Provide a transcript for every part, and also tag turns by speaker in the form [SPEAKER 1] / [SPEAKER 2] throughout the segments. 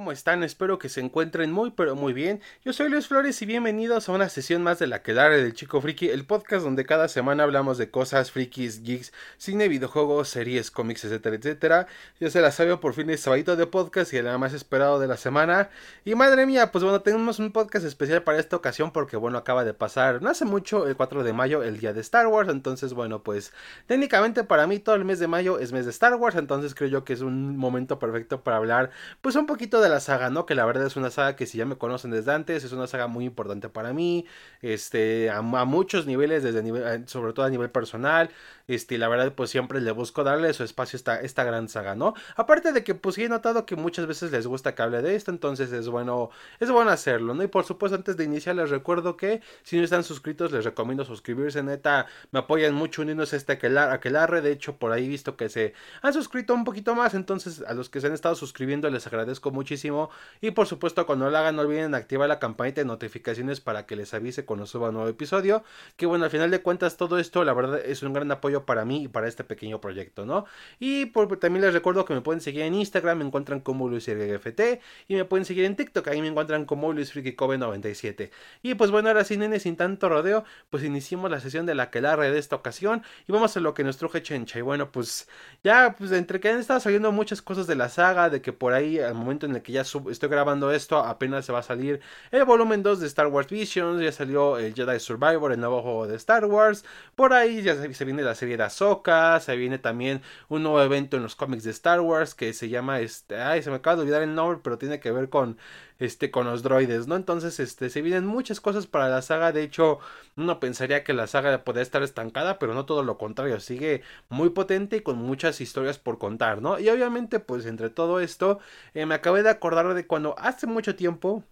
[SPEAKER 1] ¿Cómo están? Espero que se encuentren muy pero muy bien. Yo soy Luis Flores y bienvenidos a una sesión más de la Quedare del Chico Friki, el podcast donde cada semana hablamos de cosas frikis, geeks, cine, videojuegos, series, cómics, etcétera, etcétera. Ya se la sabe por fin de sabadito de podcast y el más esperado de la semana. Y madre mía, pues bueno, tenemos un podcast especial para esta ocasión porque bueno, acaba de pasar no hace mucho, el 4 de mayo, el día de Star Wars. Entonces, bueno, pues técnicamente para mí todo el mes de mayo es mes de Star Wars. Entonces creo yo que es un momento perfecto para hablar pues un poquito de la saga, ¿no? Que la verdad es una saga que si ya me conocen desde antes, es una saga muy importante para mí, este, a, muchos niveles, desde eh, sobre todo a nivel personal, este, la verdad pues siempre le busco darle su espacio a esta, esta gran saga, ¿no? Aparte de que pues he notado que muchas veces les gusta que hable de esto, entonces es bueno, es bueno hacerlo, ¿no? Y por supuesto antes de iniciar les recuerdo que si no están suscritos les recomiendo suscribirse, neta, me apoyan mucho uniéndose a este aquelarre, de hecho por ahí visto que se han suscrito un poquito más, entonces a los que se han estado suscribiendo les agradezco muchísimo y por supuesto cuando lo hagan no olviden activar la campanita de notificaciones para que les avise cuando suba un nuevo episodio, que bueno, al final de cuentas todo esto la verdad es un gran apoyo para mí y para este pequeño proyecto, ¿no? Y también les recuerdo que me pueden seguir en Instagram, me encuentran como LuisRGFT y me pueden seguir en TikTok, ahí me encuentran como LuisFrikiCove97. Y pues bueno, ahora sin nene, sin tanto rodeo, pues iniciamos la sesión de la que de esta ocasión y vamos a lo que nos truje Chencha. Y bueno, pues ya, pues entre que han estado saliendo muchas cosas de la saga, de que por ahí al momento en el que ya estoy grabando esto, apenas se va a salir el volumen 2 de Star Wars Visions, ya salió el Jedi Survivor, el nuevo juego de Star Wars, por ahí ya se, viene la serie de Ahsoka, se viene también un nuevo evento en los cómics de Star Wars que se llama, este, ay, se me acaba de olvidar el nombre, pero tiene que ver con este con los droides, ¿no? Entonces, este se vienen muchas cosas para la saga, de hecho, uno pensaría que la saga podría estar estancada, pero no todo lo contrario, sigue muy potente y con muchas historias por contar, ¿no? Y obviamente, pues entre todo esto, eh, me acabé de acordar de cuando hace mucho tiempo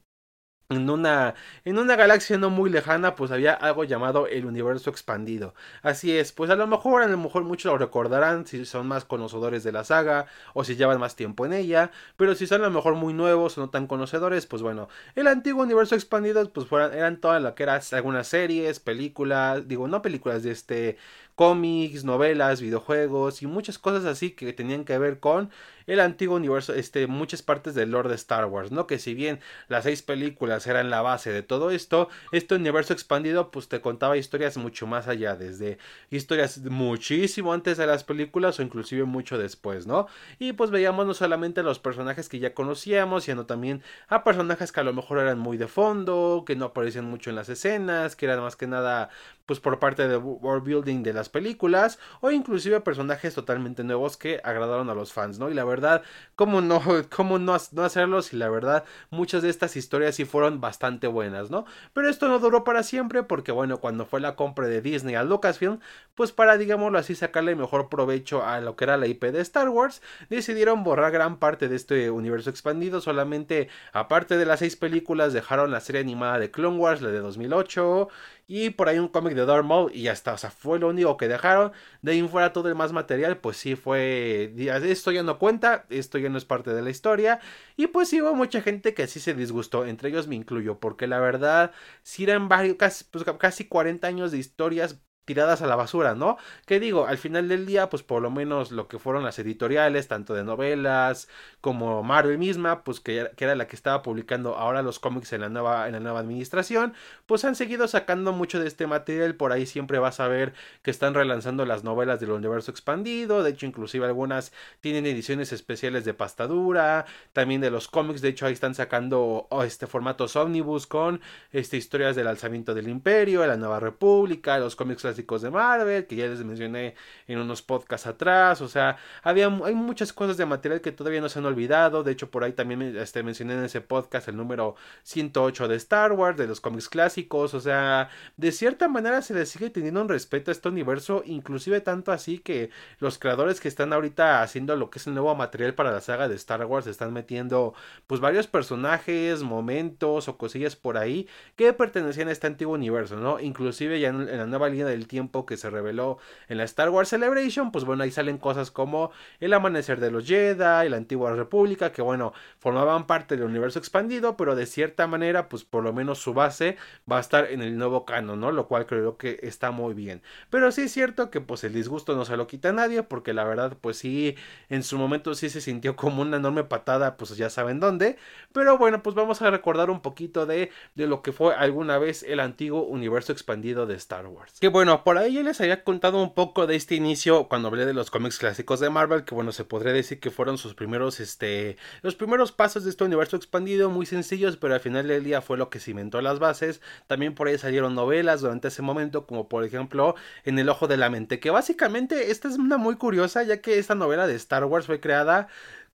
[SPEAKER 1] en una, en una galaxia no muy lejana, pues había algo llamado el universo expandido. Así es, pues a lo mejor, a lo mejor muchos lo recordarán si son más conocedores de la saga o si llevan más tiempo en ella, pero si son a lo mejor muy nuevos o no tan conocedores, pues bueno, el antiguo universo expandido, pues fueran, eran todas lo que eran algunas series, películas, digo, no películas de este cómics, novelas, videojuegos y muchas cosas así que tenían que ver con el antiguo universo, este, muchas partes del lore de Star Wars, ¿no? Que si bien las seis películas eran la base de todo esto, este universo expandido pues te contaba historias mucho más allá, desde historias muchísimo antes de las películas o inclusive mucho después, ¿no? Y pues veíamos no solamente a los personajes que ya conocíamos, sino también a personajes que a lo mejor eran muy de fondo, que no aparecían mucho en las escenas, que eran más que nada pues por parte de world building de las películas o inclusive personajes totalmente nuevos que agradaron a los fans, ¿no? Y la verdad, ¿cómo no, cómo no, no hacerlo si la verdad muchas de estas historias sí fueron bastante buenas, ¿no? Pero esto no duró para siempre porque bueno, cuando fue la compra de Disney a Lucasfilm, pues para digámoslo así sacarle mejor provecho a lo que era la IP de Star Wars, decidieron borrar gran parte de este universo expandido, solamente aparte de las seis películas dejaron la serie animada de Clone Wars, la de 2008 y por ahí un cómic de Maul y ya está, o sea, fue lo único que dejaron. De ahí fuera todo el más material, pues sí fue, esto ya no cuenta, esto ya no es parte de la historia. Y pues sí hubo mucha gente que sí se disgustó, entre ellos me incluyo, porque la verdad, si eran varios, casi, pues, casi 40 años de historias tiradas a la basura, ¿no? Que digo, al final del día, pues por lo menos lo que fueron las editoriales, tanto de novelas como Marvel misma, pues que, era la que estaba publicando ahora los cómics en la nueva, en la nueva administración, pues han seguido sacando mucho de este material, por ahí siempre vas a ver que están relanzando las novelas del universo expandido, de hecho inclusive algunas tienen ediciones especiales de pastadura, también de los cómics, de hecho ahí están sacando oh, este formatos ómnibus con este, historias del alzamiento del imperio, de la nueva república, los cómics de Marvel, que ya les mencioné en unos podcasts atrás, o sea, había, hay muchas cosas de material que todavía no se han olvidado, de hecho por ahí también este, mencioné en ese podcast el número 108 de Star Wars, de los cómics clásicos, o sea, de cierta manera se le sigue teniendo un respeto a este universo, inclusive tanto así que los creadores que están ahorita haciendo lo que es el nuevo material para la saga de Star Wars están metiendo pues varios personajes, momentos o cosillas por ahí que pertenecían a este antiguo universo, ¿no? Inclusive ya en, en la nueva línea del tiempo que se reveló en la Star Wars Celebration, pues bueno, ahí salen cosas como el amanecer de los Jedi, la antigua república, que bueno, formaban parte del universo expandido, pero de cierta manera, pues por lo menos su base va a estar en el nuevo canon, ¿no? Lo cual creo que está muy bien. Pero sí es cierto que pues el disgusto no se lo quita a nadie, porque la verdad, pues sí, en su momento sí se sintió como una enorme patada, pues ya saben dónde. Pero bueno, pues vamos a recordar un poquito de, de lo que fue alguna vez el antiguo universo expandido de Star Wars. Que bueno, por ahí ya les había contado un poco de este inicio cuando hablé de los cómics clásicos de Marvel, que bueno, se podría decir que fueron sus primeros, este, los primeros pasos de este universo expandido, muy sencillos, pero al final del día fue lo que cimentó las bases. También por ahí salieron novelas durante ese momento, como por ejemplo En el Ojo de la Mente, que básicamente esta es una muy curiosa, ya que esta novela de Star Wars fue creada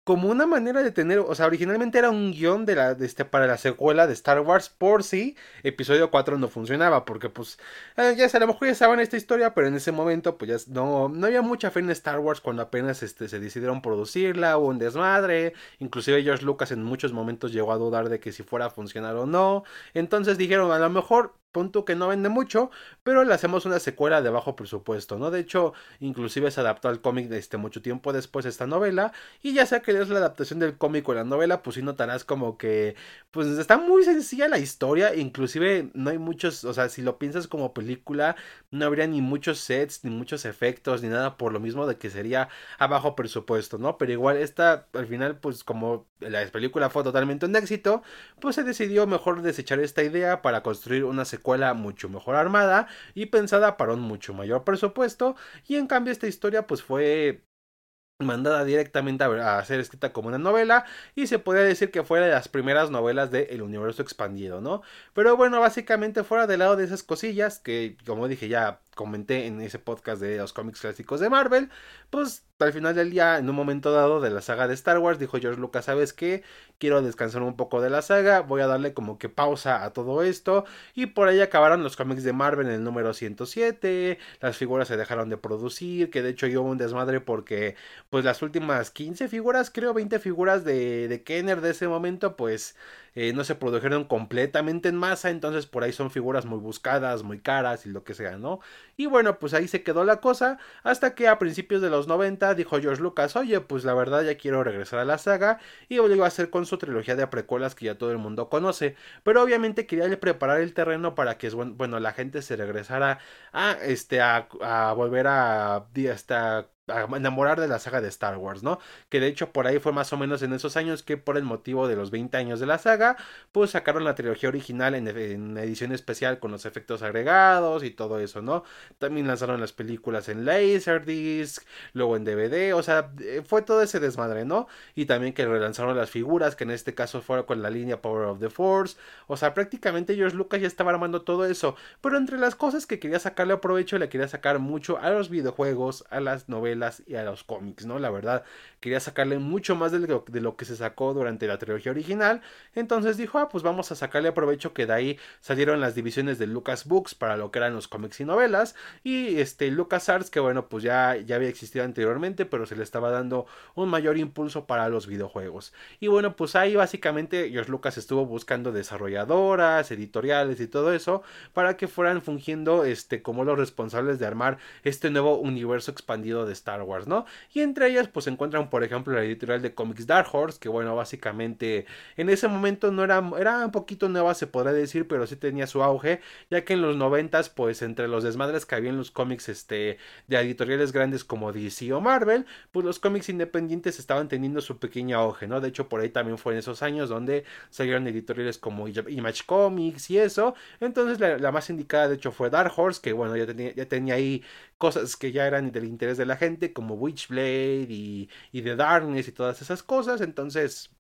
[SPEAKER 1] como una manera de tener, o sea, originalmente era un guion de la, de este, para la secuela de Star Wars por si episodio 4 no funcionaba, porque pues eh, ya a lo mejor ya saben esta historia, pero en ese momento pues ya no, no había mucha fe en Star Wars cuando apenas este, se decidieron producirla, hubo un desmadre, inclusive George Lucas en muchos momentos llegó a dudar de que si fuera a funcionar o no, entonces dijeron a lo mejor punto que no vende mucho, pero le hacemos una secuela de bajo presupuesto, ¿no? De hecho, inclusive se adaptó al cómic este mucho tiempo después de esta novela, y ya sea que es la adaptación del cómic o la novela, pues sí notarás como que, pues está muy sencilla la historia, inclusive no hay muchos, o sea, si lo piensas como película, no habría ni muchos sets, ni muchos efectos, ni nada por lo mismo de que sería a bajo presupuesto, ¿no? Pero igual esta, al final, pues como la película fue totalmente un éxito, pues se decidió mejor desechar esta idea para construir una secuela mucho mejor armada y pensada para un mucho mayor presupuesto y en cambio esta historia pues fue mandada directamente a, ser escrita como una novela y se podría decir que fue de las primeras novelas del universo expandido, ¿no? Pero bueno, básicamente fuera del lado de esas cosillas que como dije ya comenté en ese podcast de los cómics clásicos de Marvel, pues al final del día, en un momento dado de la saga de Star Wars, dijo George Lucas, ¿sabes qué? Quiero descansar un poco de la saga, voy a darle como que pausa a todo esto, y por ahí acabaron los cómics de Marvel en el número 107, las figuras se dejaron de producir, que de hecho yo un desmadre porque pues las últimas 15 figuras, creo 20 figuras de, de Kenner de ese momento, pues eh, no se produjeron completamente en masa, entonces por ahí son figuras muy buscadas, muy caras y lo que sea, ¿no? Y bueno, pues ahí se quedó la cosa, hasta que a principios de los 90 dijo George Lucas, oye, pues la verdad ya quiero regresar a la saga, y volvió a hacer con su trilogía de precuelas que ya todo el mundo conoce, pero obviamente quería preparar el terreno para que, bueno, la gente se regresara a, este, a, a volver a, hasta enamorar de la saga de Star Wars, ¿no? Que de hecho por ahí fue más o menos en esos años que por el motivo de los 20 años de la saga, pues sacaron la trilogía original en, edición especial con los efectos agregados y todo eso, ¿no? También lanzaron las películas en Laserdisc, luego en DVD, o sea, eh, fue todo ese desmadre, ¿no? Y también que relanzaron las figuras, que en este caso fueron con la línea Power of the Force, o sea, prácticamente George Lucas ya estaba armando todo eso, pero entre las cosas que quería sacarle a provecho, le quería sacar mucho a los videojuegos, a las novelas, y a los cómics, ¿no? La verdad, quería sacarle mucho más de lo, que se sacó durante la trilogía original. Entonces dijo, ah, pues vamos a sacarle aprovecho que de ahí salieron las divisiones de Lucas Books para lo que eran los cómics y novelas. Y este Lucas Arts, que bueno, pues ya, ya había existido anteriormente, pero se le estaba dando un mayor impulso para los videojuegos. Y bueno, pues ahí básicamente George Lucas estuvo buscando desarrolladoras, editoriales y todo eso para que fueran fungiendo este como los responsables de armar este nuevo universo expandido de Star Wars, ¿no? Y entre ellas pues se encuentran por ejemplo la editorial de cómics Dark Horse, que bueno, básicamente en ese momento no era, era un poquito nueva se podría decir, pero sí tenía su auge, ya que en los noventas pues entre los desmadres que había en los cómics este, de editoriales grandes como DC o Marvel, pues los cómics independientes estaban teniendo su pequeño auge, ¿no? De hecho por ahí también fue en esos años donde salieron editoriales como Image Comics y eso, entonces la, más indicada de hecho fue Dark Horse, que bueno, ya tenía, ya tenía ahí cosas que ya eran del interés de la gente, como Witchblade y, y The Darkness y todas esas cosas. Entonces,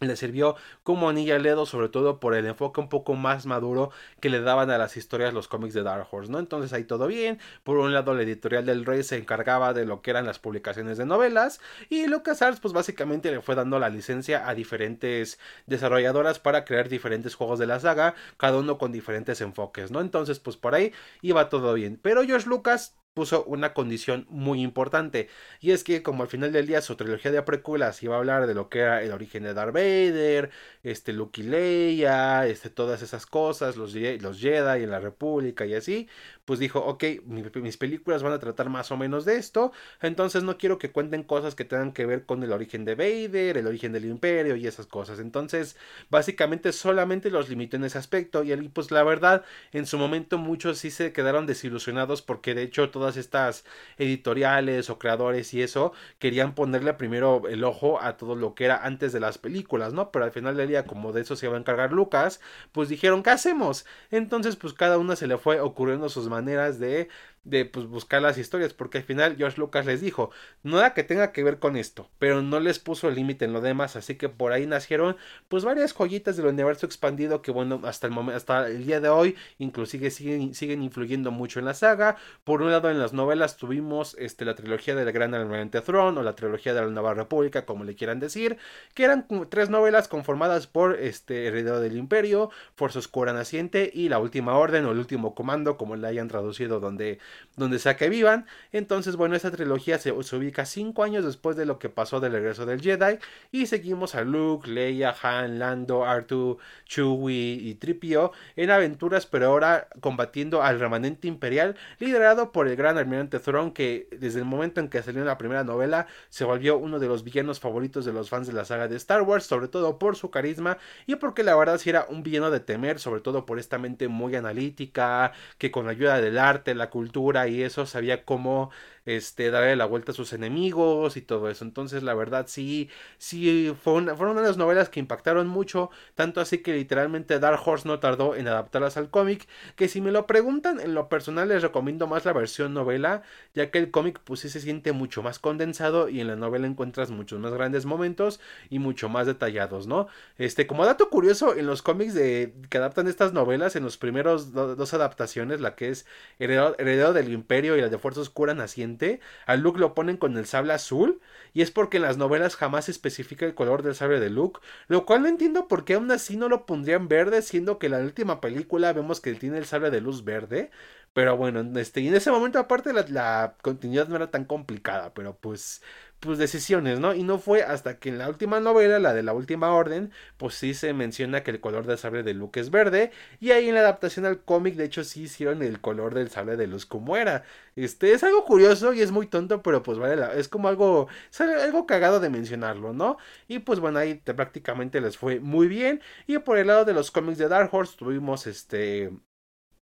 [SPEAKER 1] le sirvió como anilla al dedo, sobre todo por el enfoque un poco más maduro que le daban a las historias los cómics de Dark Horse, ¿no? Entonces ahí todo bien. Por un lado, la editorial del Rey se encargaba de lo que eran las publicaciones de novelas y LucasArts, pues básicamente le fue dando la licencia a diferentes desarrolladoras para crear diferentes juegos de la saga, cada uno con diferentes enfoques, ¿no? Entonces, pues por ahí iba todo bien. Pero George Lucas puso una condición muy importante y es que como al final del día su trilogía de precuelas iba a hablar de lo que era el origen de Darth Vader, este Luke y Leia, este todas esas cosas, los, los Jedi en la República y así, pues dijo, ok, mis películas van a tratar más o menos de esto, entonces no quiero que cuenten cosas que tengan que ver con el origen de Vader, el origen del imperio y esas cosas, entonces básicamente solamente los limitó en ese aspecto y pues la verdad en su momento muchos sí se quedaron desilusionados porque de hecho todas estas editoriales o creadores y eso querían ponerle primero el ojo a todo lo que era antes de las películas, ¿no? Pero al final del día como de eso se iba a encargar Lucas, pues dijeron, ¿qué hacemos? Entonces pues cada una se le fue ocurriendo sus maneras de de pues, buscar las historias, porque al final George Lucas les dijo, nada que tenga que ver con esto, pero no les puso el límite en lo demás, así que por ahí nacieron pues varias joyitas del universo expandido que bueno, hasta el momento, hasta el día de hoy, inclusive siguen, siguen influyendo mucho en la saga. Por un lado, en las novelas tuvimos este, la trilogía del Gran Almirante Throne o la trilogía de la Nueva República, como le quieran decir, que eran tres novelas conformadas por este Heredero del Imperio, Fuerza Oscura Naciente y La Última Orden o El Último Comando, como la hayan traducido donde donde sea que vivan. Entonces, bueno, esta trilogía se, ubica cinco años después de lo que pasó del regreso del Jedi. Y seguimos a Luke, Leia, Han, Lando, Artu, Chewie y Tripio en aventuras, pero ahora combatiendo al remanente imperial, liderado por el gran almirante Thrawn, que desde el momento en que salió la primera novela se volvió uno de los villanos favoritos de los fans de la saga de Star Wars, sobre todo por su carisma y porque la verdad sí era un villano de temer, sobre todo por esta mente muy analítica, que con la ayuda del arte, la cultura, y eso, sabía cómo este, darle la vuelta a sus enemigos y todo eso. Entonces, la verdad, sí, sí, fue una, fueron una de las novelas que impactaron mucho, tanto así que literalmente Dark Horse no tardó en adaptarlas al cómic, que si me lo preguntan, en lo personal les recomiendo más la versión novela, ya que el cómic pues sí se siente mucho más condensado y en la novela encuentras muchos más grandes momentos y mucho más detallados, ¿no? Este, como dato curioso, en los cómics de, que adaptan estas novelas, en los primeros dos adaptaciones, la que es Heredero, del Imperio y la de Fuerza Oscura Naciente, a Luke lo ponen con el sable azul, y es porque en las novelas jamás se especifica el color del sable de Luke, lo cual no entiendo por qué aún así no lo pondrían verde, siendo que en la última película vemos que él tiene el sable de luz verde. Pero bueno, este, y en ese momento aparte la, la continuidad no era tan complicada, pero pues pues decisiones, ¿no? Y no fue hasta que en la última novela, la de la última orden, pues sí se menciona que el color del sable de Luke es verde y ahí en la adaptación al cómic de hecho sí hicieron el color del sable de luz como era. Este es algo curioso y es muy tonto, pero pues vale, es como algo algo cagado de mencionarlo, ¿no? Y pues bueno, ahí prácticamente les fue muy bien y por el lado de los cómics de Dark Horse tuvimos este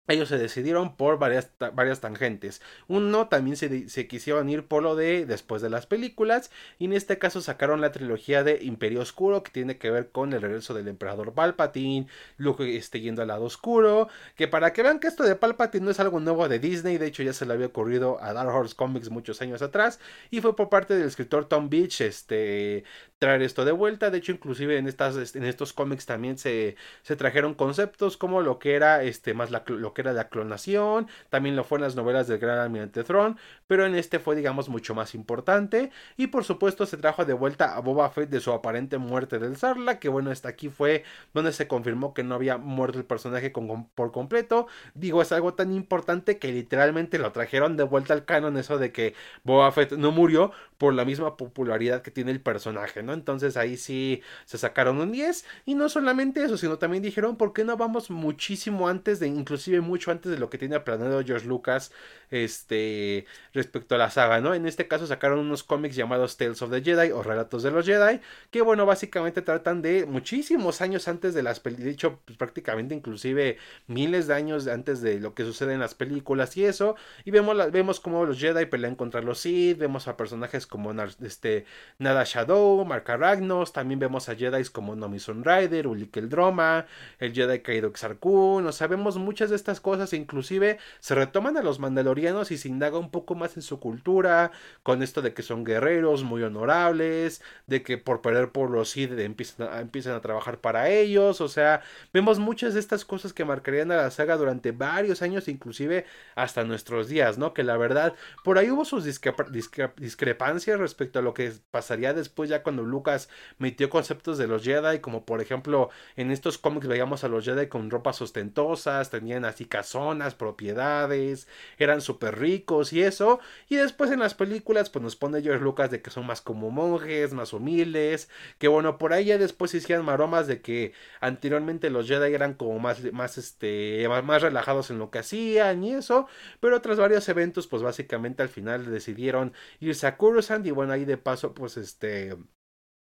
[SPEAKER 1] ellos se decidieron por varias, varias tangentes. Uno también se, se, quisieron ir por lo de después de las películas. Y en este caso sacaron la trilogía de Imperio Oscuro. Que tiene que ver con el regreso del emperador Palpatine. Luke esté yendo al lado oscuro. Que para que vean que esto de Palpatine no es algo nuevo de Disney. De hecho ya se le había ocurrido a Dark Horse Comics muchos años atrás. Y fue por parte del escritor Tom Beach. Este traer esto de vuelta. De hecho, inclusive en estas, en estos cómics también se, se trajeron conceptos como lo que era este más lo que era la clonación, también lo fue en las novelas del Gran Almirante Throne, pero en este fue digamos mucho más importante. Y por supuesto se trajo de vuelta a Boba Fett de su aparente muerte del Sarla, que bueno, hasta aquí fue donde se confirmó que no había muerto el personaje por completo, digo, es algo tan importante que literalmente lo trajeron de vuelta al canon eso de que Boba Fett no murió por la misma popularidad que tiene el personaje, ¿no? Entonces ahí sí se sacaron un 10 y no solamente eso, sino también dijeron, ¿por qué no vamos muchísimo antes de inclusive mucho antes de lo que tenía planeado George Lucas este, respecto a la saga, ¿no? En este caso sacaron unos cómics llamados Tales of the Jedi o Relatos de los Jedi, que bueno, básicamente tratan de muchísimos años antes de las películas, de hecho, pues, prácticamente inclusive miles de años antes de lo que sucede en las películas y eso, y vemos, la, vemos cómo los Jedi pelean contra los Sith, vemos a personajes como este, Nada Shadow, Mark Aragnos, también vemos a Jedi como Nomi Sunrider, Ulik el Droma, el Jedi Kaido Xarkun, o sea, vemos muchas de estas cosas, e inclusive se retoman a los Mandalorianos y se indaga un poco más en su cultura, con esto de que son guerreros muy honorables, de que por perder por los Sith empiezan a, a trabajar para ellos, o sea, vemos muchas de estas cosas que marcarían a la saga durante varios años, inclusive hasta nuestros días, ¿no? Que la verdad, por ahí hubo sus discrepancias respecto a lo que pasaría después ya cuando Lucas metió conceptos de los Jedi, como por ejemplo en estos cómics veíamos a los Jedi con ropas ostentosas, tenían así casonas, propiedades, eran súper ricos y eso, y después en las películas pues nos pone George Lucas de que son más como monjes, más humildes, que bueno, por ahí ya después hicieron maromas de que anteriormente los Jedi eran como más, más, este, más relajados en lo que hacían y eso, pero tras varios eventos pues básicamente al final decidieron irse a Y bueno, ahí de paso pues este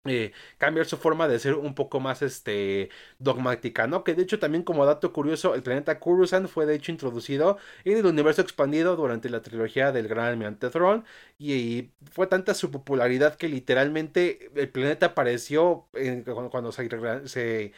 [SPEAKER 1] eh, cambiar su forma de ser un poco más este dogmática, ¿no? Que de hecho también como dato curioso, el planeta Coruscant fue de hecho introducido en el universo expandido durante la trilogía del Gran Almirante y, fue tanta su popularidad que literalmente el planeta apareció cuando, se,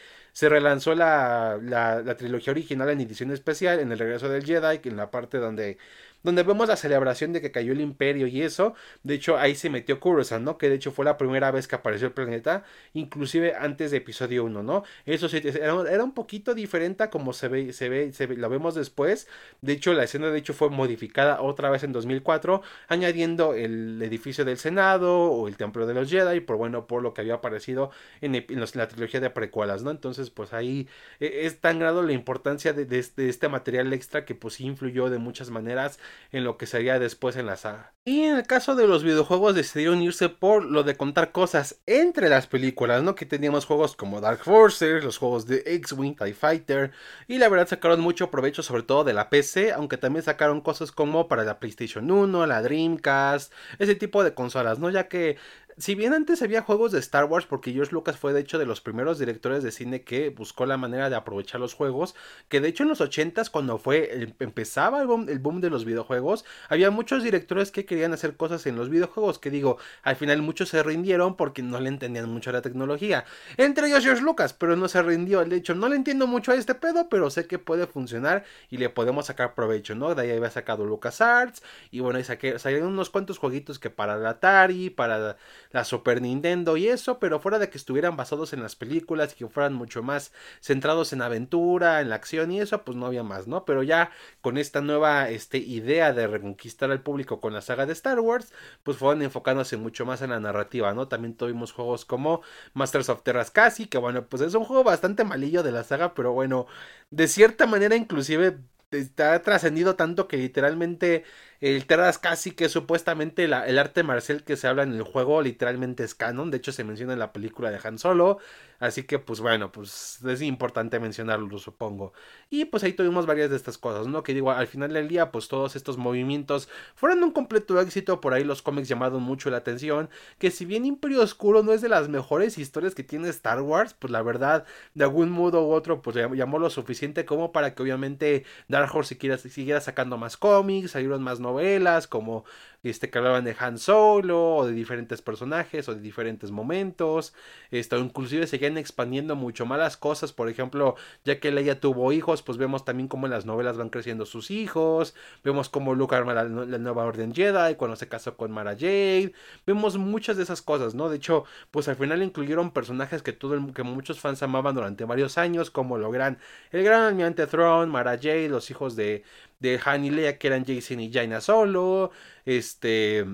[SPEAKER 1] relanzó la, la, la, trilogía original en edición especial en el regreso del Jedi, en la parte donde donde vemos la celebración de que cayó el imperio y eso. De hecho, ahí se metió Coruscant, ¿no? Que de hecho fue la primera vez que apareció el planeta, inclusive antes de episodio 1, ¿no? Eso sí, era, un poquito diferente a como se ve, se ve, se ve, lo vemos después. De hecho, la escena de hecho fue modificada otra vez en 2004, añadiendo el edificio del Senado o el Templo de los Jedi, por bueno, por lo que había aparecido en, la trilogía de precuelas, ¿no? Entonces, pues ahí e, es tan grado la importancia de, de, este material extra que pues influyó de muchas maneras en lo que sería después en la saga. Y en el caso de los videojuegos decidieron irse por lo de contar cosas entre las películas, ¿no? Que teníamos juegos como Dark Forces, los juegos de X-Wing, TIE Fighter, y la verdad sacaron mucho provecho sobre todo de la PC, aunque también sacaron cosas como para la PlayStation 1, la Dreamcast, ese tipo de consolas, ¿no? Ya que si bien antes había juegos de Star Wars, porque George Lucas fue de hecho de los primeros directores de cine que buscó la manera de aprovechar los juegos, que de hecho en los 80s cuando fue empezaba el boom, el boom, de los videojuegos, había muchos directores que querían hacer cosas en los videojuegos, que digo, al final muchos se rindieron porque no le entendían mucho a la tecnología, entre ellos George Lucas, pero no se rindió, de hecho no le entiendo mucho a este pedo, pero sé que puede funcionar y le podemos sacar provecho, ¿no? De ahí había sacado LucasArts y bueno, ahí saqué, salieron unos cuantos jueguitos que para la Atari, para la Super Nintendo y eso, pero fuera de que estuvieran basados en las películas y que fueran mucho más centrados en aventura, en la acción y eso, pues no había más, ¿no? Pero ya con esta nueva este, idea de reconquistar al público con la saga de Star Wars, pues fueron enfocándose mucho más en la narrativa, ¿no? También tuvimos juegos como Masters of Terras Casi, que bueno, pues es un juego bastante malillo de la saga, pero bueno, de cierta manera inclusive está trascendido tanto que literalmente el Terras casi que supuestamente el arte marcial que se habla en el juego literalmente es canon. De hecho se menciona en la película de Han Solo. Así que pues bueno, pues es importante mencionarlo supongo. Y pues ahí tuvimos varias de estas cosas, ¿no? Que digo, al final del día pues todos estos movimientos fueron un completo éxito. Por ahí los cómics llamaron mucho la atención. Que si bien Imperio Oscuro no es de las mejores historias que tiene Star Wars, pues la verdad de algún modo u otro pues llamó lo suficiente como para que obviamente Dark Horse siguiera, siguiera sacando más cómics, salieron más novelas como este, que hablaban de Han Solo o de diferentes personajes o de diferentes momentos. Esto, inclusive seguían expandiendo mucho más las cosas. Por ejemplo, ya que Leia tuvo hijos, pues vemos también cómo en las novelas van creciendo sus hijos. Vemos cómo Luke arma la, nueva orden Jedi cuando se casó con Mara Jade. Vemos muchas de esas cosas, ¿no? De hecho, pues al final incluyeron personajes que todo el, que muchos fans amaban durante varios años, como lo gran el gran almirante Throne, Mara Jade, los hijos de de Han y Leia que eran Jason y Jaina solo, este,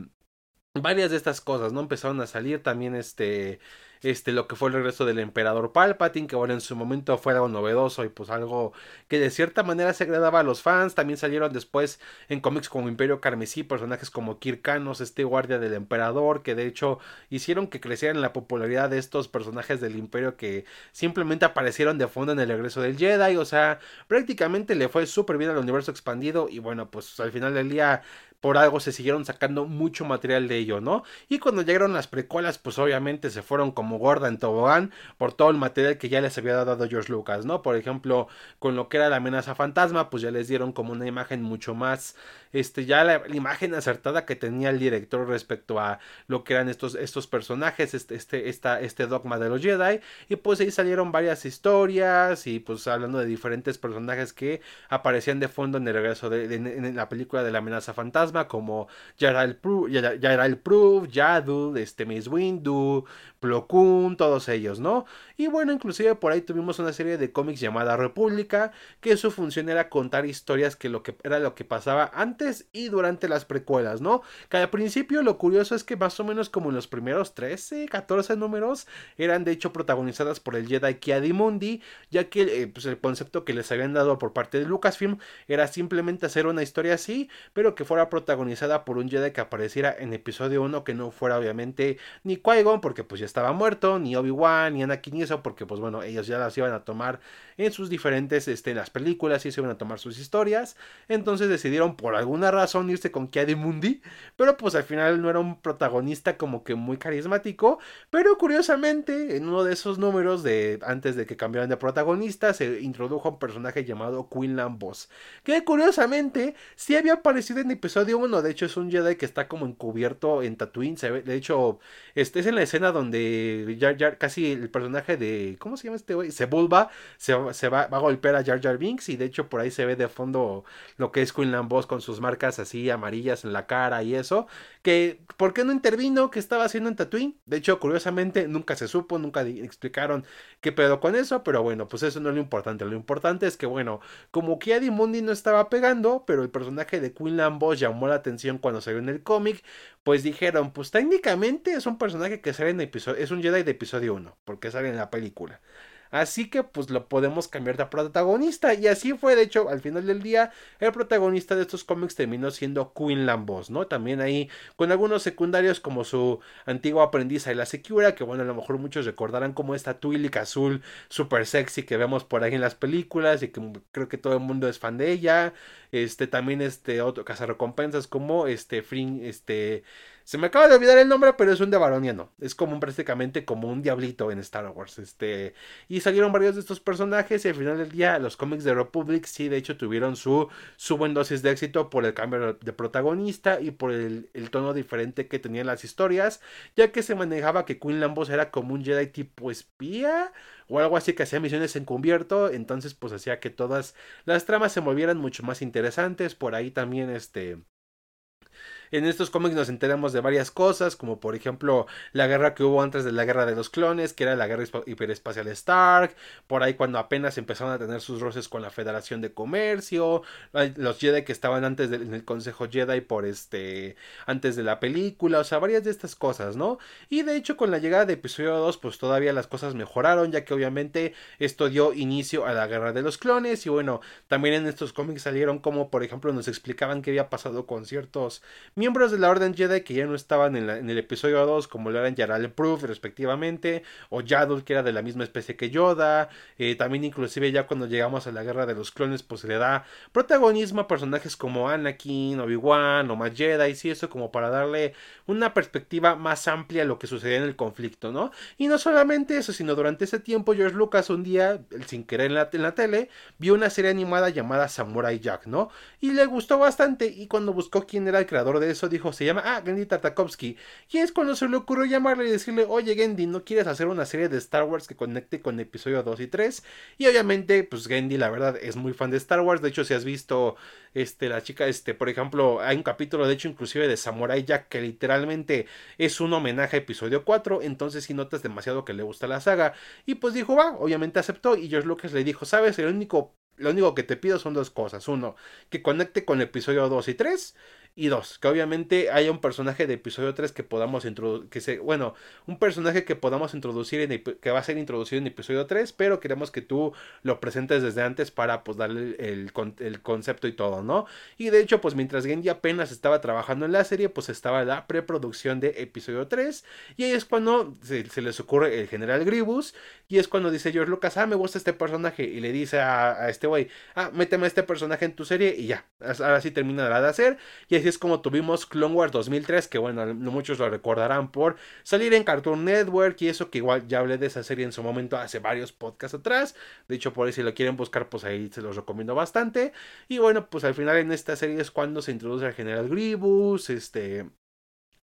[SPEAKER 1] varias de estas cosas, ¿no? Empezaron a salir también, este, este, lo que fue el regreso del emperador Palpatine, que bueno, en su momento fue algo novedoso y pues algo que de cierta manera se agradaba a los fans. También salieron después en cómics como Imperio Carmesí, personajes como Kirkanos, este guardia del emperador, que de hecho hicieron que crecieran la popularidad de estos personajes del imperio que simplemente aparecieron de fondo en el regreso del Jedi. O sea, prácticamente le fue súper bien al universo expandido y bueno, pues al final del día por algo se siguieron sacando mucho material de ello, ¿no? Y cuando llegaron las precuelas, pues obviamente se fueron como gorda en tobogán por todo el material que ya les había dado George Lucas, ¿no? Por ejemplo, con lo que era la amenaza fantasma, pues ya les dieron como una imagen mucho más este, ya la, imagen acertada que tenía el director respecto a lo que eran estos, estos personajes, este, este, esta, este dogma de los Jedi, y pues ahí salieron varias historias, y pues hablando de diferentes personajes que aparecían de fondo en el regreso de, en la película de la amenaza fantasma, como ya era el Proof, Yadu, este Mace Windu, Plo Koon, todos ellos, ¿no? Y bueno, inclusive por ahí tuvimos una serie de cómics llamada República, que su función era contar historias que lo que era lo que pasaba antes y durante las precuelas, ¿no? Que al principio lo curioso es que más o menos como en los primeros 13, 14 números eran de hecho protagonizadas por el Jedi Ki-Adi-Mundi, ya que eh, pues el concepto que les habían dado por parte de Lucasfilm era simplemente hacer una historia así, pero que fuera protagonizada por un Jedi que apareciera en episodio 1 que no fuera obviamente ni Qui-Gon porque pues ya estaba muerto, ni Obi-Wan, ni Anakin y eso porque pues bueno, ellos ya las iban a tomar en sus diferentes este, las películas y se iban a tomar sus historias, entonces decidieron por alguna razón irse con Kiadi Mundi, pero pues al final no era un protagonista como que muy carismático, pero curiosamente en uno de esos números de antes de que cambiaran de protagonista se introdujo un personaje llamado Quinlan Boss, que curiosamente sí había aparecido en episodio 1, de hecho es un Jedi que está como encubierto en Tatooine, de hecho este es en la escena donde ya casi el personaje de ¿cómo se llama este güey? Sebulba se, se va, va, a golpear a Jar Jar Binks y de hecho por ahí se ve de fondo lo que es Quinlan Boss con sus marcas así amarillas en la cara y eso, que ¿por qué no intervino? ¿Qué estaba haciendo en Tatooine? De hecho, curiosamente nunca se supo, nunca explicaron qué pedo con eso, pero bueno, pues eso no es lo importante, lo importante es que bueno, como que Adi Mundi no estaba pegando, pero el personaje de Quinlan Boss llamó la atención cuando salió en el cómic, pues dijeron, pues técnicamente es un personaje que sale en episodio, es un Jedi de episodio 1, porque sale en la película. Así que pues lo podemos cambiar de protagonista. Y así fue, de hecho, al final del día, el protagonista de estos cómics terminó siendo Queen Lambos, ¿no? También ahí con algunos secundarios como su antigua aprendiza y la Secura, que bueno, a lo mejor muchos recordarán como esta Twi'lek azul super sexy que vemos por ahí en las películas y que creo que todo el mundo es fan de ella. Este también este otro cazarrecompensas como este Fring, este se me acaba de olvidar el nombre, pero es un de Baroniano. Es como prácticamente como un diablito en Star Wars. Este. Y salieron varios de estos personajes. Y al final del día, los cómics de Republic sí, de hecho, tuvieron su, su buen dosis de éxito por el cambio de protagonista y por el, tono diferente que tenían las historias. Ya que se manejaba que Queen Lambos era como un Jedi tipo espía o algo así que hacía misiones encubierto, entonces pues hacía que todas las tramas se movieran mucho más interesantes, por ahí también este en estos cómics nos enteramos de varias cosas, como por ejemplo la guerra que hubo antes de la guerra de los clones, que era la guerra hiperespacial Stark, por ahí cuando apenas empezaron a tener sus roces con la Federación de Comercio, los Jedi que estaban antes del, el Consejo Jedi por este antes de la película, o sea, varias de estas cosas, ¿no? Y de hecho con la llegada de episodio 2 pues todavía las cosas mejoraron, ya que obviamente esto dio inicio a la guerra de los clones y bueno, también en estos cómics salieron como por ejemplo nos explicaban qué había pasado con ciertos miembros de la Orden Jedi que ya no estaban en, el episodio 2, como lo eran Yaral Proof respectivamente, o Yaddle que era de la misma especie que Yoda, eh, también inclusive ya cuando llegamos a la Guerra de los Clones, pues le da protagonismo a personajes como Anakin, Obi-Wan o más Jedi, y eso como para darle una perspectiva más amplia a lo que sucedía en el conflicto, ¿no? Y no solamente eso, sino durante ese tiempo George Lucas un día, sin querer en la, en la tele, vio una serie animada llamada Samurai Jack, ¿no? Y le gustó bastante y cuando buscó quién era el creador de eso dijo, se llama, ah, Gendy Tartakovsky. Y es cuando se le ocurrió llamarle y decirle, oye Gendy, ¿no quieres hacer una serie de Star Wars que conecte con episodio 2 y 3? Y obviamente, pues Gendy, la verdad, es muy fan de Star Wars. De hecho, si has visto, este, la chica, este, por ejemplo, hay un capítulo, de hecho, inclusive de Samurai Jack, que literalmente es un homenaje a episodio 4. Entonces, si notas demasiado que le gusta la saga. Y pues dijo, va, obviamente aceptó. Y George Lucas le dijo, sabes, el único lo único que te pido son dos cosas. Uno, que conecte con episodio 2 y 3. Y dos, que obviamente haya un personaje de episodio 3 que podamos introducir, bueno, un personaje que podamos introducir, en que va a ser introducido en episodio 3, pero queremos que tú lo presentes desde antes para pues darle el, el, concepto y todo, ¿no? Y de hecho, pues mientras Genji apenas estaba trabajando en la serie, pues estaba la preproducción de episodio 3, y ahí es cuando se, les ocurre el general Gribus, y es cuando dice George Lucas, ah, me gusta este personaje, y le dice a, este güey, ah, méteme a este personaje en tu serie, y ya, ahora sí termina de hacer, y así es como tuvimos Clone Wars 2003, que bueno, muchos lo recordarán por salir en Cartoon Network y eso que igual ya hablé de esa serie en su momento hace varios podcasts atrás. De hecho, por ahí si lo quieren buscar, pues ahí se los recomiendo bastante. Y bueno, pues al final en esta serie es cuando se introduce al General Grievous, este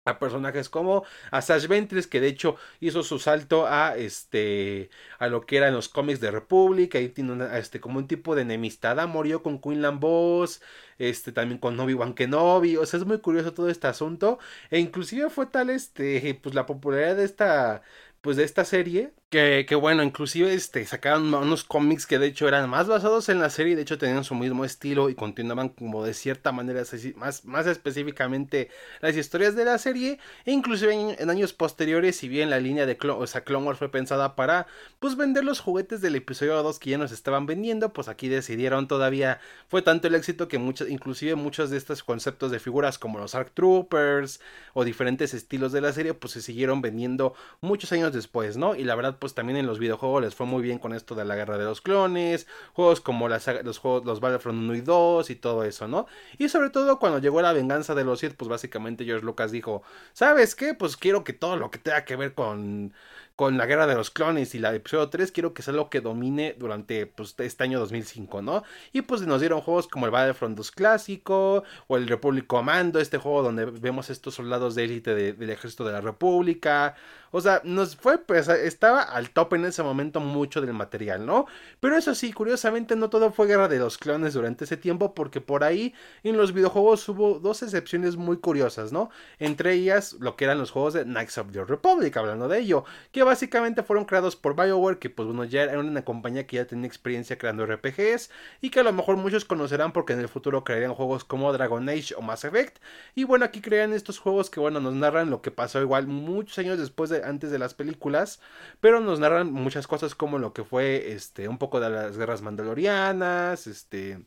[SPEAKER 1] a personajes como a Sash Ventress que de hecho hizo su salto a este a lo que eran los cómics de Republic ahí tiene este como un tipo de enemistad ah, murió con Quinlan Boss este también con Obi-Wan Kenobi o sea es muy curioso todo este asunto e inclusive fue tal este pues la popularidad de esta pues de esta serie Que, bueno, inclusive este, sacaron unos cómics que de hecho eran más basados en la serie, de hecho tenían su mismo estilo y continuaban como de cierta manera más, más específicamente las historias de la serie, e inclusive en, años posteriores, si bien la línea de Clone, o sea, Clone Wars fue pensada para pues vender los juguetes del episodio 2 que ya nos estaban vendiendo, pues aquí decidieron todavía, fue tanto el éxito que muchos, inclusive muchos de estos conceptos de figuras como los Arc Troopers o diferentes estilos de la serie, pues se siguieron vendiendo muchos años después, ¿no? Y la verdad, pues también en los videojuegos les fue muy bien con esto de la guerra de los clones, juegos como los juegos, los Battlefront 1 y 2 y todo eso, ¿no? Y sobre todo cuando llegó la venganza de los Sith, pues básicamente George Lucas dijo, ¿sabes qué? Pues quiero que todo lo que tenga que ver con con la guerra de los clones y la episodio 3 quiero que sea lo que domine durante pues, este año 2005, ¿no? Y pues nos dieron juegos como el Battlefront 2 clásico o el Republic Commando, este juego donde vemos estos soldados de élite del ejército de la República. O sea, nos fue, pues, estaba al top en ese momento mucho del material, ¿no? Pero eso sí, curiosamente no todo fue guerra de los clones durante ese tiempo porque por ahí en los videojuegos hubo dos excepciones muy curiosas, ¿no? Entre ellas lo que eran los juegos de Knights of the Republic, hablando de ello, que básicamente fueron creados por BioWare, que pues bueno, ya era una compañía que ya tenía experiencia creando RPGs y que a lo mejor muchos conocerán porque en el futuro crearían juegos como Dragon Age o Mass Effect. Y bueno, aquí crean estos juegos que bueno, nos narran lo que pasó igual muchos años después de antes de las películas, pero nos narran muchas cosas como lo que fue este un poco de las guerras mandalorianas, este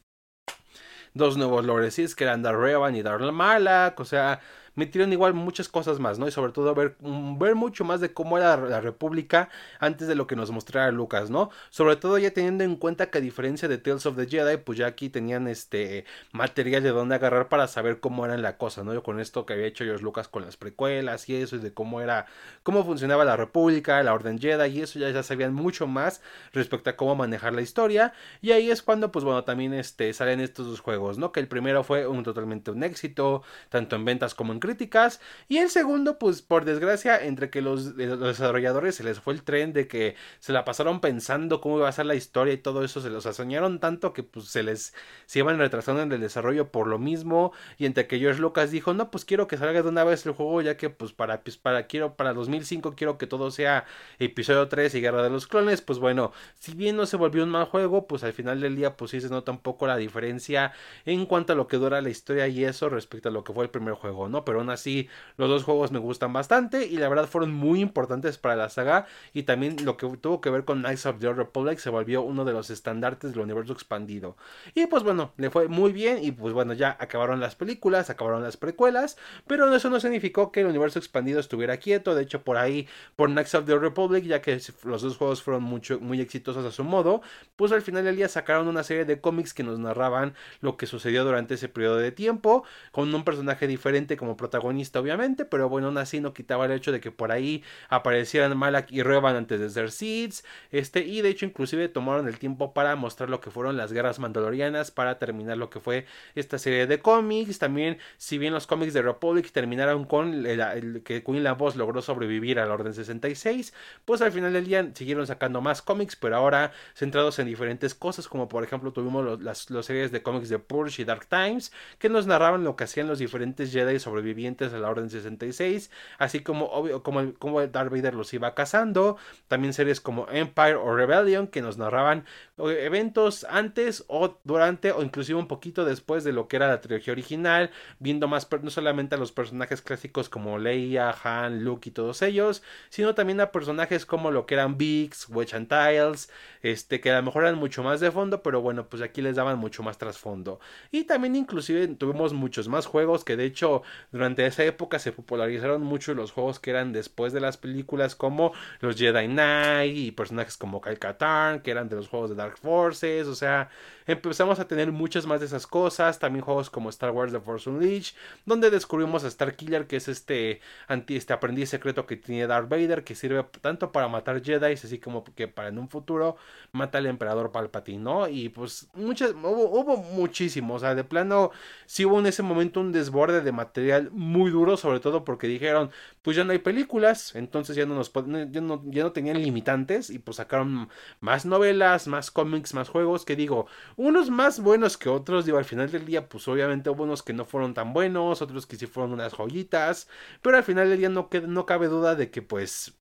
[SPEAKER 1] dos nuevos Loresis que eran Revan y Darla Malak, o sea, metieron igual muchas cosas más, ¿no? Y sobre todo ver, mm, ver mucho más de cómo era la República antes de lo que nos mostrara Lucas, ¿no? Sobre todo ya teniendo en cuenta que a diferencia de Tales of the Jedi, pues ya aquí tenían este material de dónde agarrar para saber cómo era la cosa, ¿no? Yo con esto que había hecho George Lucas con las precuelas y eso, y de cómo era, cómo funcionaba la República, la Orden Jedi, y eso ya, ya sabían mucho más respecto a cómo manejar la historia. Y ahí es cuando, pues bueno, también este, salen estos dos juegos, ¿no? Que el primero fue un totalmente un éxito, tanto en ventas como en críticas. Y el segundo, pues por desgracia, entre que los, desarrolladores se les fue el tren de que se la pasaron pensando cómo iba a ser la historia y todo eso, se los soñaron tanto que pues se les se iban retrasando en el desarrollo por lo mismo. Y entre que George Lucas dijo, no, pues quiero que salga de una vez el juego, ya que pues para, pues, para, quiero, para 2005 quiero que todo sea episodio 3 y Guerra de los Clones. Pues bueno, si bien no se volvió un mal juego, pues al final del día pues sí se nota un poco la diferencia en cuanto a lo que dura la historia y eso respecto a lo que fue el primer juego, ¿no? Pero aún así los dos juegos me gustan bastante y la verdad fueron muy importantes para la saga y también lo que tuvo que ver con Knights of the Republic se volvió uno de los estandartes del universo expandido. Y pues bueno, le fue muy bien y pues bueno, ya acabaron las películas, acabaron las precuelas, pero eso no significó que el universo expandido estuviera quieto, de hecho por ahí, por Knights of the Republic, ya que los dos juegos fueron mucho, muy exitosos a su modo, pues al final del día sacaron una serie de cómics que nos narraban lo que sucedió durante ese periodo de tiempo, con un personaje diferente como protagonista obviamente, pero bueno, aún así no quitaba el hecho de que por ahí aparecieran Malak y Revan antes de ser Seeds, este, y de hecho inclusive tomaron el tiempo para mostrar lo que fueron las guerras mandalorianas, para terminar lo que fue esta serie de cómics, también si bien los cómics de Republic terminaron con el, que Queen la Voz logró sobrevivir a la Orden 66, pues al final del día siguieron sacando más cómics, pero ahora centrados en diferentes cosas, como por ejemplo tuvimos las, series de cómics de Purge y Dark Times, que nos narraban lo que hacían los diferentes Jedi sobrevivientes a la Orden 66, así como obvio como, como Darth Vader los iba cazando, también series como Empire o Rebellion que nos narraban eventos antes o durante o inclusive un poquito después de lo que era la trilogía original, viendo más no solamente a los personajes clásicos como Leia, Han, Luke y todos ellos, sino también a personajes como lo que eran Biggs, Wedge and Tiles, este que a lo mejor eran mucho más de fondo, pero bueno, pues aquí les daban mucho más trasfondo. Y también inclusive tuvimos muchos más juegos que de hecho durante esa época se popularizaron mucho los juegos que eran después de las películas como los Jedi Knight y personajes como Kyle Katarn que eran de los juegos de Dark Forces, o sea, empezamos a tener muchas más de esas cosas, también juegos como Star Wars The Force Unleashed, donde descubrimos a Star Killer, que es este, anti, este aprendiz secreto que tiene Darth Vader, que sirve tanto para matar Jedi, así como que para en un futuro mata al emperador Palpatine, ¿no? Y pues muchas, hubo, hubo muchísimo, o sea, de plano, sí hubo en ese momento un desborde de material muy duro, sobre todo porque dijeron, pues ya no hay películas, entonces ya no nos ya no, ya no tenían limitantes y pues sacaron más novelas, más cómics, más juegos, que digo, unos más buenos que otros, digo, al final del día, pues obviamente hubo unos que no fueron tan buenos, otros que sí fueron unas joyitas, pero al final del día no, no cabe duda de que pues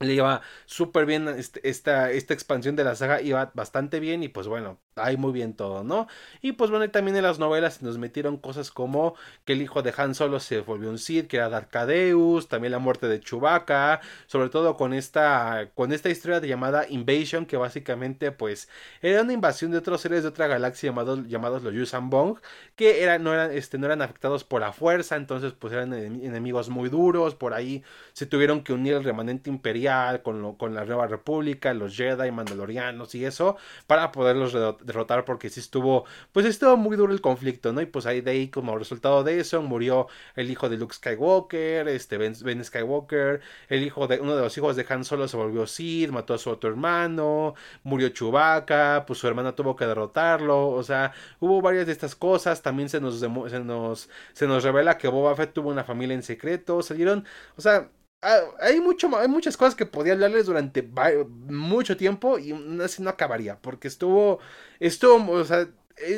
[SPEAKER 1] le iba súper bien este, esta, esta expansión de la saga iba bastante bien y pues bueno ahí muy bien todo no y pues bueno también en las novelas nos metieron cosas como que el hijo de Han Solo se volvió un Sith que era Darkadeus también la muerte de Chewbacca sobre todo con esta con esta historia de llamada Invasion que básicamente pues era una invasión de otros seres de otra galaxia llamados llamados los Yuuzhan que eran no eran este no eran afectados por la fuerza entonces pues eran enemigos muy duros por ahí se tuvieron que unir el remanente imperial con, con la Nueva República, los Jedi, Mandalorianos y eso, para poderlos derrotar porque sí estuvo, pues estuvo muy duro el conflicto, ¿no? Y pues ahí de ahí como resultado de eso murió el hijo de Luke Skywalker, este Ben, Skywalker, el hijo de uno de los hijos de Han Solo se volvió Sith, mató a su otro hermano, murió Chewbacca, pues su hermana tuvo que derrotarlo, o sea, hubo varias de estas cosas, también se nos se nos se nos revela que Boba Fett tuvo una familia en secreto, salieron, o sea, hay, mucho, hay muchas cosas que podía hablarles durante mucho tiempo y así no acabaría, porque estuvo, estuvo, o sea,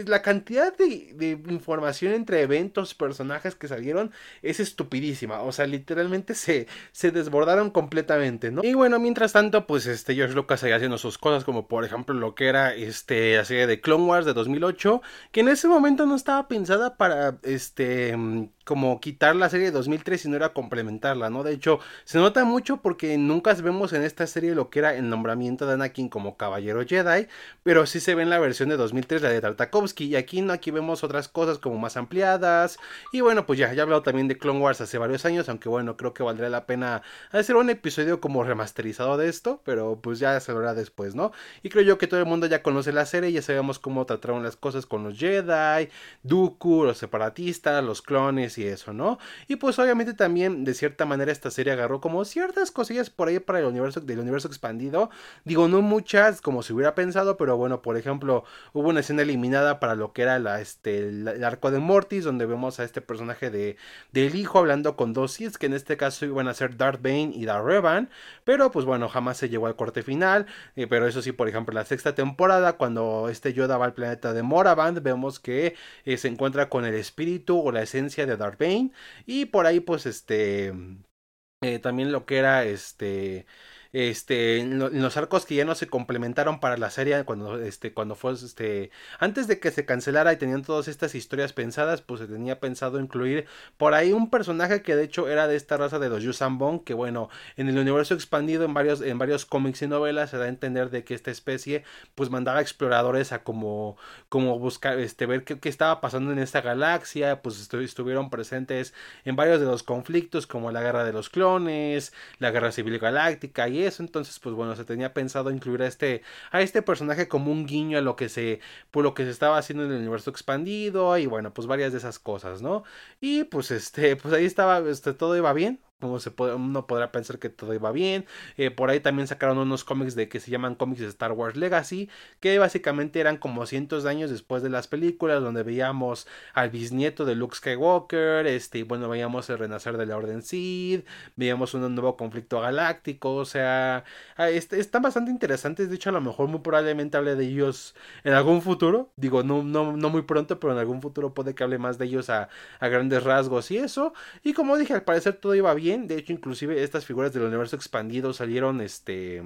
[SPEAKER 1] la cantidad de, información entre eventos, personajes que salieron es estupidísima. O sea, literalmente se, se desbordaron completamente, ¿no? Y bueno, mientras tanto, pues este George Lucas seguía haciendo sus cosas, como por ejemplo lo que era este, la serie de Clone Wars de 2008, que en ese momento no estaba pensada para este como quitar la serie de 2003 y no era complementarla, ¿no? De hecho, se nota mucho porque nunca vemos en esta serie lo que era el nombramiento de Anakin como caballero Jedi, pero sí se ve en la versión de 2003, la de Y aquí no, aquí vemos otras cosas como más ampliadas, y bueno, pues ya, ya he hablado también de Clone Wars hace varios años, aunque bueno, creo que valdría la pena hacer un episodio como remasterizado de esto, pero pues ya se lo hará después, ¿no? Y creo yo que todo el mundo ya conoce la serie, ya sabemos cómo trataron las cosas con los Jedi, Dooku, los separatistas, los clones, y eso, ¿no? Y pues obviamente también de cierta manera esta serie agarró como ciertas cosillas por ahí para el universo del universo expandido. Digo, no muchas como se hubiera pensado, pero bueno, por ejemplo, hubo una escena eliminada para lo que era este, el arco de Mortis, donde vemos a este personaje de del hijo hablando con dos Sith, que en este caso iban a ser Darth Bane y Darth Revan, pero pues bueno, jamás se llegó al corte final, eh, pero eso sí, por ejemplo, la sexta temporada, cuando este Yoda va al planeta de Moraband, vemos que eh, se encuentra con el espíritu o la esencia de Darth Darth Y por ahí, pues, este. Eh, también lo que era este este, los arcos que ya no se complementaron para la serie cuando, este, cuando fue, este, antes de que se cancelara y tenían todas estas historias pensadas, pues se tenía pensado incluir por ahí un personaje que de hecho era de esta raza de los Yuuzhan que bueno, en el universo expandido en varios, en varios cómics y novelas se da a entender de que esta especie pues mandaba exploradores a como, como buscar, este, ver qué, qué estaba pasando en esta galaxia, pues estuvieron presentes en varios de los conflictos como la guerra de los clones, la guerra civil galáctica y eso. Entonces, pues bueno, se tenía pensado incluir a este, a este personaje como un guiño a lo que se, por lo que se estaba haciendo en el universo expandido. Y bueno, pues varias de esas cosas, ¿no? Y pues este, pues ahí estaba, este, todo iba bien como se uno podrá pensar que todo iba bien. Eh, por ahí también sacaron unos cómics de que se llaman cómics de Star Wars Legacy, que básicamente eran como cientos de años después de las películas, donde veíamos al bisnieto de Luke Skywalker, este, y bueno, veíamos el renacer de la Orden Sith, veíamos un nuevo conflicto galáctico, o sea, ah, este, están bastante interesantes, de hecho a lo mejor muy probablemente hable de ellos en algún futuro, digo, no, no, no muy pronto, pero en algún futuro puede que hable más de ellos a, a grandes rasgos y eso, y como dije, al parecer todo iba bien, de hecho, inclusive estas figuras del universo expandido salieron este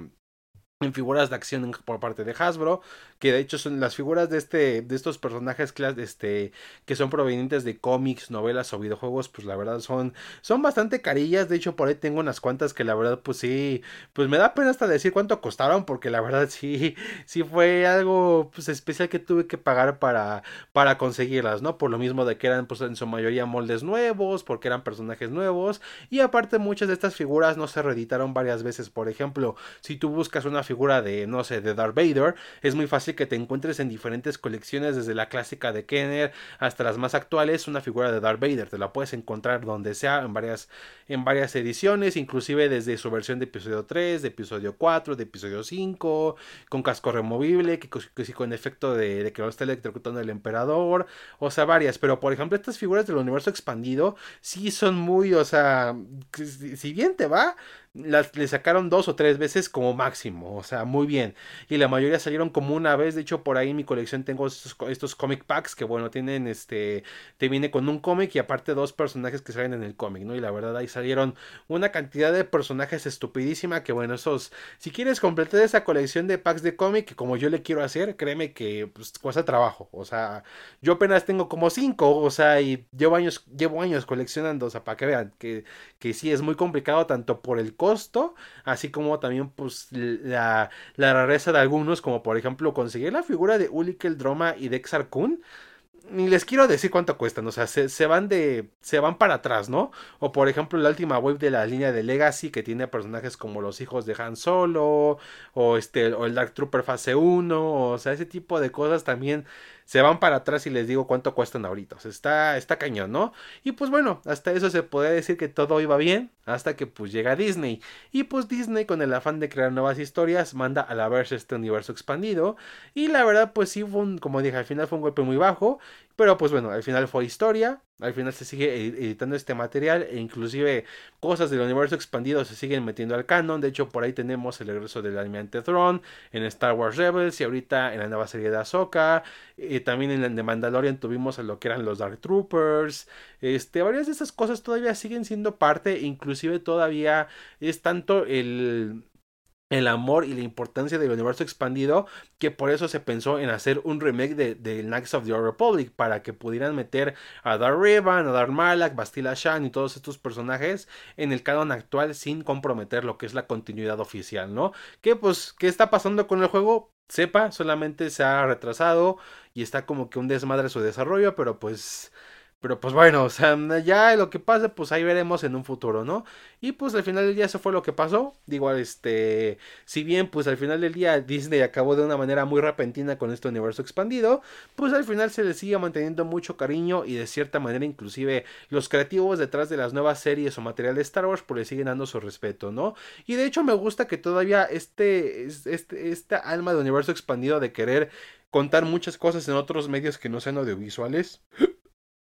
[SPEAKER 1] en figuras de acción por parte de Hasbro, que de hecho son las figuras de este de estos personajes este que son provenientes de cómics, novelas o videojuegos, pues la verdad son son bastante carillas, de hecho por ahí tengo unas cuantas que la verdad pues sí, pues me da pena hasta decir cuánto costaron porque la verdad sí sí fue algo pues especial que tuve que pagar para para conseguirlas, ¿no? Por lo mismo de que eran pues en su mayoría moldes nuevos, porque eran personajes nuevos. Y aparte muchas de estas figuras no se reeditaron varias veces, por ejemplo, si tú buscas una figura figura de, no sé, de Darth Vader, es muy fácil que te encuentres en diferentes colecciones, desde la clásica de Kenner hasta las más actuales, una figura de Darth Vader. Te la puedes encontrar donde sea, en varias, en varias ediciones, inclusive desde su versión de episodio 3, de episodio 4, de episodio 5, con casco removible, que, con efecto de, que lo está electrocutando el emperador, o sea, varias. Pero por ejemplo, estas figuras del universo expandido sí son muy, o sea, si bien te va, las, le sacaron dos o tres veces como máximo, o sea, muy bien. Y la mayoría salieron como una vez, de hecho por ahí en mi colección tengo estos, estos comic packs que bueno, tienen este, te viene con un cómic y aparte dos personajes que salen en el cómic, ¿no? Y la verdad ahí salieron una cantidad de personajes estupidísima que bueno, esos, si quieres completar esa colección de packs de cómic, como yo le quiero hacer, créeme que pues cuesta trabajo, o sea, yo apenas tengo como cinco, o sea, y llevo años, llevo años coleccionando, o sea, para que vean que, que sí es muy complicado tanto por el costo, así como también pues la, rareza de algunos, como por ejemplo conseguir la figura de Ulikel Droma y de Kun ni les quiero decir cuánto cuestan, o sea, se, van de, se van para atrás, ¿no? O por ejemplo la última web de la línea de Legacy que tiene personajes como los hijos de Han Solo, o este, o el Dark Trooper fase 1, o sea, ese tipo de cosas también se van para atrás y les digo cuánto cuestan ahorita. Está, está cañón, ¿no? Y pues bueno, hasta eso se puede decir que todo iba bien, hasta que pues llega Disney. Y pues Disney con el afán de crear nuevas historias manda a la verse este universo expandido. Y la verdad pues sí fue un, como dije, al final fue un golpe muy bajo. Pero pues bueno, al final fue historia. Al final se sigue editando este material e inclusive cosas del universo expandido se siguen metiendo al canon. De hecho, por ahí tenemos el regreso del Almirante Throne en Star Wars Rebels y ahorita en la nueva serie de Ahsoka. Y también en de Mandalorian tuvimos a lo que eran los Dark Troopers. Este, varias de esas cosas todavía siguen siendo parte. Inclusive todavía es tanto el el amor y la importancia del universo expandido que por eso se pensó en hacer un remake de, de Knights of the Old Republic para que pudieran meter a Dar Revan, a Dar Malak, Bastila Shan y todos estos personajes en el canon actual sin comprometer lo que es la continuidad oficial, ¿no? Que pues, ¿qué está pasando con el juego? Sepa, solamente se ha retrasado y está como que un desmadre su desarrollo, pero pues pero pues bueno, o sea, ya lo que pase, pues ahí veremos en un futuro, ¿no? Y pues al final del día eso fue lo que pasó. Digo, este, si bien pues al final del día Disney acabó de una manera muy repentina con este universo expandido, pues al final se le sigue manteniendo mucho cariño y de cierta manera inclusive los creativos detrás de las nuevas series o material de Star Wars pues le siguen dando su respeto, ¿no? Y de hecho me gusta que todavía este, este, esta alma de universo expandido de querer contar muchas cosas en otros medios que no sean audiovisuales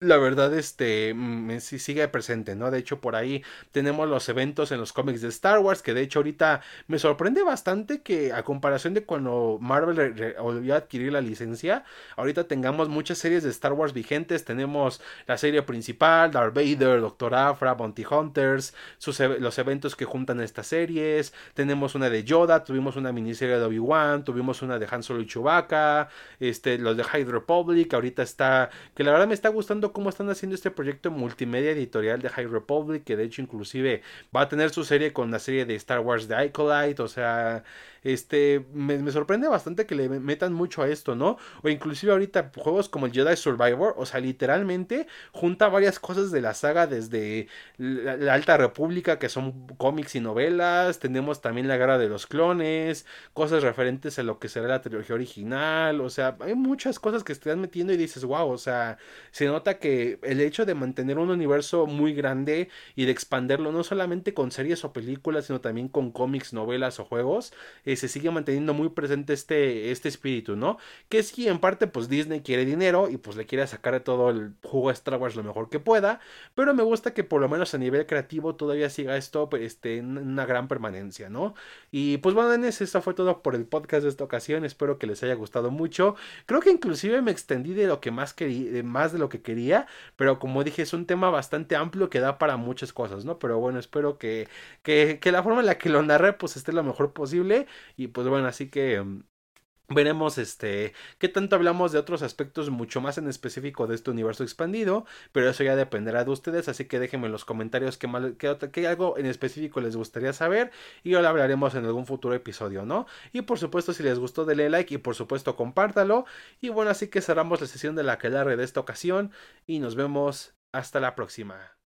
[SPEAKER 1] la verdad, este, mm, sí sigue presente, ¿no? De hecho, por ahí tenemos los eventos en los cómics de Star Wars, que de hecho ahorita me sorprende bastante que a comparación de cuando Marvel volvió a adquirir la licencia, ahorita tengamos muchas series de Star Wars vigentes, tenemos la serie principal, Darth Vader, Doctor Afra, Bounty Hunters, sus, los eventos que juntan estas series, tenemos una de Yoda, tuvimos una miniserie de Obi-Wan, tuvimos una de Han Solo y Chewbacca, este, los de High Republic, ahorita está, que la verdad me está gustando cómo están haciendo este proyecto multimedia editorial de High Republic, que de hecho inclusive va a tener su serie con la serie de Star Wars de Icolite, o sea, este, me, sorprende bastante que le metan mucho a esto, ¿no? O inclusive ahorita juegos como el Jedi Survivor, o sea, literalmente junta varias cosas de la saga desde la, Alta República, que son cómics y novelas, tenemos también la Guerra de los Clones, cosas referentes a lo que será la trilogía original, o sea, hay muchas cosas que están metiendo y dices, wow, o sea, se nota que el hecho de mantener un universo muy grande y de expanderlo no solamente con series o películas, sino también con cómics, novelas o juegos, se sigue manteniendo muy presente este, este espíritu, ¿no? Que sí, en parte, pues Disney quiere dinero y pues le quiere sacar todo el juego a Star Wars lo mejor que pueda, pero me gusta que por lo menos a nivel creativo todavía siga esto este, en una gran permanencia, ¿no? Y pues bueno, en eso fue todo por el podcast de esta ocasión, espero que les haya gustado mucho, creo que inclusive me extendí de lo que más quería, más de lo que quería, pero como dije, es un tema bastante amplio que da para muchas cosas, ¿no? Pero bueno, espero que, que, que la forma en la que lo narré pues esté lo mejor posible y pues bueno, así que mm, Veremos este qué tanto hablamos de otros aspectos mucho más en específico de este universo expandido, pero eso ya dependerá de ustedes, así que déjenme en los comentarios qué, mal, qué, algo en específico les gustaría saber y ya lo hablaremos en algún futuro episodio, ¿no? Y por supuesto si les gustó denle like y por supuesto compártalo y bueno, así que cerramos la sesión de la que de esta ocasión y nos vemos hasta la próxima.